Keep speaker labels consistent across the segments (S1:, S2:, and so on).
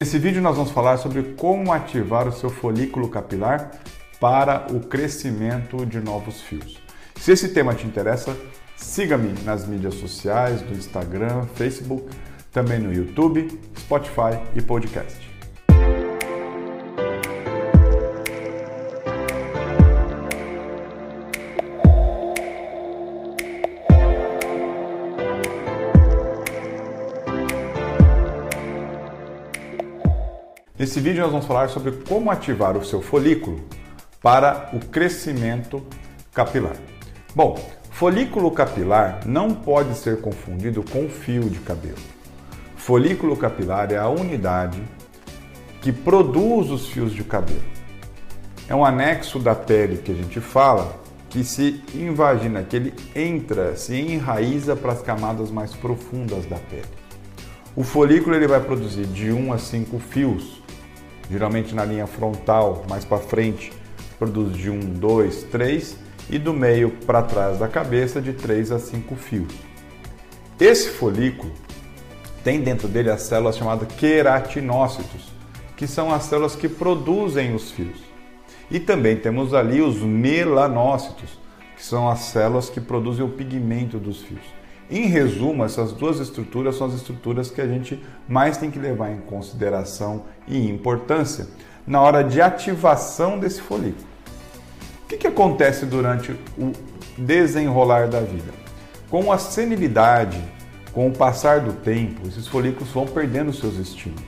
S1: Nesse vídeo nós vamos falar sobre como ativar o seu folículo capilar para o crescimento de novos fios. Se esse tema te interessa, siga-me nas mídias sociais, no Instagram, Facebook, também no YouTube, Spotify e podcast. Nesse vídeo nós vamos falar sobre como ativar o seu folículo para o crescimento capilar. Bom, folículo capilar não pode ser confundido com fio de cabelo. Folículo capilar é a unidade que produz os fios de cabelo. É um anexo da pele que a gente fala que se invagina, que ele entra, se enraiza para as camadas mais profundas da pele. O folículo ele vai produzir de 1 a 5 fios geralmente na linha frontal, mais para frente, produz de 1, 2, 3 e do meio para trás da cabeça de 3 a 5 fios. Esse folículo tem dentro dele as células chamadas queratinócitos, que são as células que produzem os fios. E também temos ali os melanócitos, que são as células que produzem o pigmento dos fios. Em resumo, essas duas estruturas são as estruturas que a gente mais tem que levar em consideração e importância na hora de ativação desse folículo. O que, que acontece durante o desenrolar da vida? Com a senilidade, com o passar do tempo, esses folículos vão perdendo seus estímulos.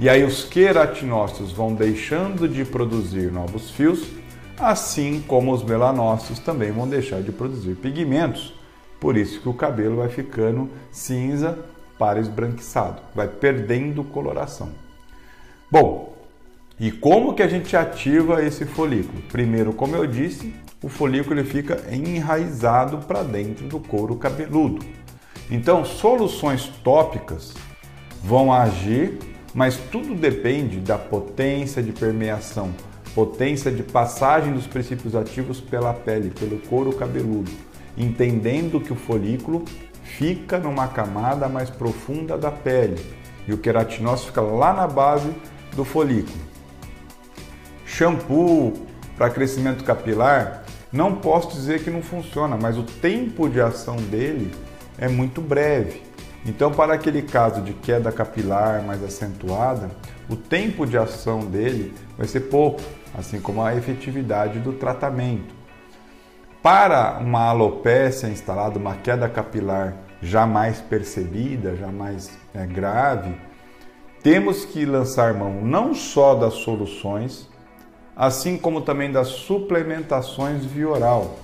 S1: E aí os queratinócitos vão deixando de produzir novos fios, assim como os melanócitos também vão deixar de produzir pigmentos por isso que o cabelo vai ficando cinza para esbranquiçado, vai perdendo coloração. Bom, e como que a gente ativa esse folículo? Primeiro, como eu disse, o folículo ele fica enraizado para dentro do couro cabeludo. Então, soluções tópicas vão agir, mas tudo depende da potência de permeação, potência de passagem dos princípios ativos pela pele, pelo couro cabeludo entendendo que o folículo fica numa camada mais profunda da pele e o queratinócito fica lá na base do folículo. Shampoo para crescimento capilar, não posso dizer que não funciona, mas o tempo de ação dele é muito breve. Então, para aquele caso de queda capilar mais acentuada, o tempo de ação dele vai ser pouco, assim como a efetividade do tratamento. Para uma alopécia instalada, uma queda capilar jamais percebida, jamais é, grave, temos que lançar mão não só das soluções, assim como também das suplementações via oral.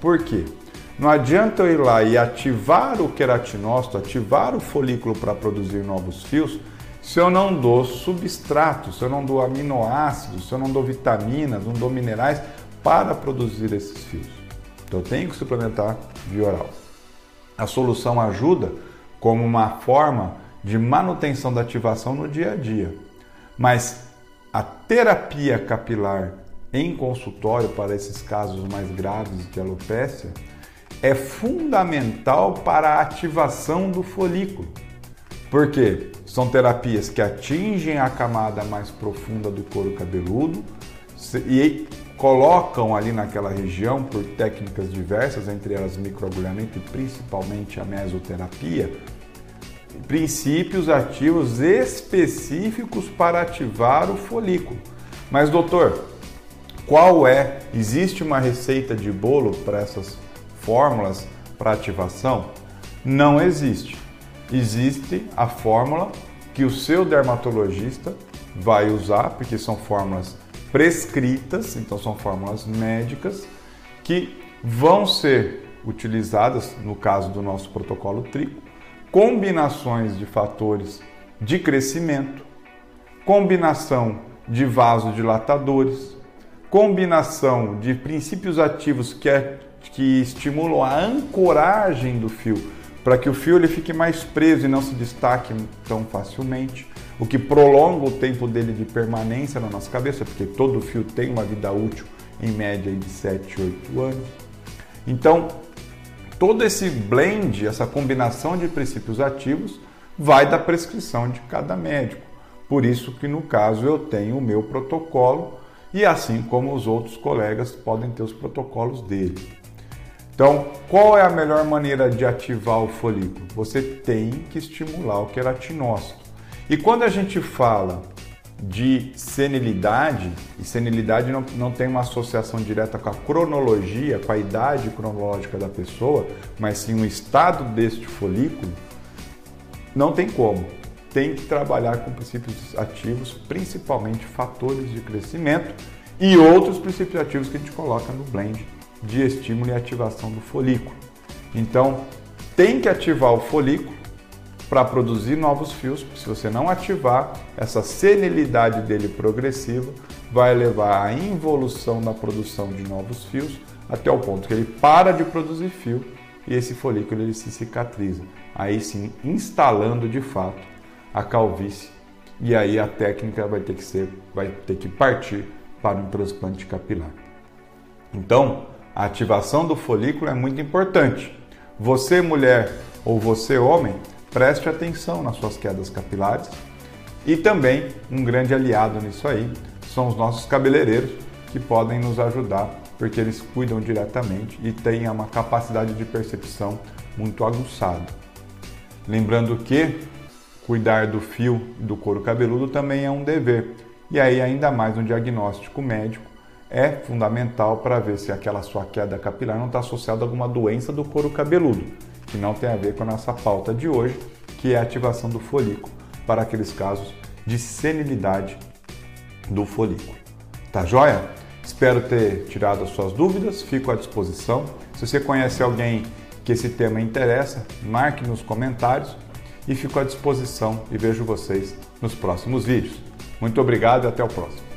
S1: Por quê? Não adianta eu ir lá e ativar o queratinócito, ativar o folículo para produzir novos fios, se eu não dou substratos, se eu não dou aminoácidos, se eu não dou vitaminas, não dou minerais para produzir esses fios. Então eu tenho que suplementar via oral. A solução ajuda como uma forma de manutenção da ativação no dia a dia. Mas a terapia capilar em consultório para esses casos mais graves de alopécia é fundamental para a ativação do folículo. Porque são terapias que atingem a camada mais profunda do couro cabeludo e colocam ali naquela região, por técnicas diversas, entre elas microagulhamento e principalmente a mesoterapia, princípios ativos específicos para ativar o folículo. Mas, doutor, qual é? Existe uma receita de bolo para essas fórmulas para ativação? Não existe. Existe a fórmula que o seu dermatologista vai usar, porque são fórmulas prescritas, então são fórmulas médicas que vão ser utilizadas no caso do nosso protocolo trico, combinações de fatores de crescimento, combinação de vasodilatadores, combinação de princípios ativos que, é, que estimulam a ancoragem do fio para que o fio ele fique mais preso e não se destaque tão facilmente o que prolonga o tempo dele de permanência na nossa cabeça, porque todo fio tem uma vida útil em média de 7, 8 anos. Então, todo esse blend, essa combinação de princípios ativos, vai da prescrição de cada médico. Por isso que no caso eu tenho o meu protocolo e assim como os outros colegas podem ter os protocolos dele. Então, qual é a melhor maneira de ativar o folículo? Você tem que estimular o queratinócito. E quando a gente fala de senilidade, e senilidade não, não tem uma associação direta com a cronologia, com a idade cronológica da pessoa, mas sim o estado deste folículo, não tem como. Tem que trabalhar com princípios ativos, principalmente fatores de crescimento e outros princípios ativos que a gente coloca no blend de estímulo e ativação do folículo. Então, tem que ativar o folículo para produzir novos fios. Se você não ativar, essa senilidade dele progressiva vai levar à involução da produção de novos fios até o ponto que ele para de produzir fio e esse folículo ele se cicatriza. Aí sim, instalando de fato a calvície e aí a técnica vai ter que ser, vai ter que partir para um transplante capilar. Então, a ativação do folículo é muito importante. Você, mulher ou você, homem, preste atenção nas suas quedas capilares. E também um grande aliado nisso aí são os nossos cabeleireiros que podem nos ajudar porque eles cuidam diretamente e têm uma capacidade de percepção muito aguçada. Lembrando que cuidar do fio do couro cabeludo também é um dever. E aí ainda mais um diagnóstico médico é fundamental para ver se aquela sua queda capilar não está associada a alguma doença do couro cabeludo, que não tem a ver com a nossa pauta de hoje, que é a ativação do folículo para aqueles casos de senilidade do folículo. Tá joia? Espero ter tirado as suas dúvidas, fico à disposição. Se você conhece alguém que esse tema interessa, marque nos comentários e fico à disposição e vejo vocês nos próximos vídeos. Muito obrigado e até o próximo.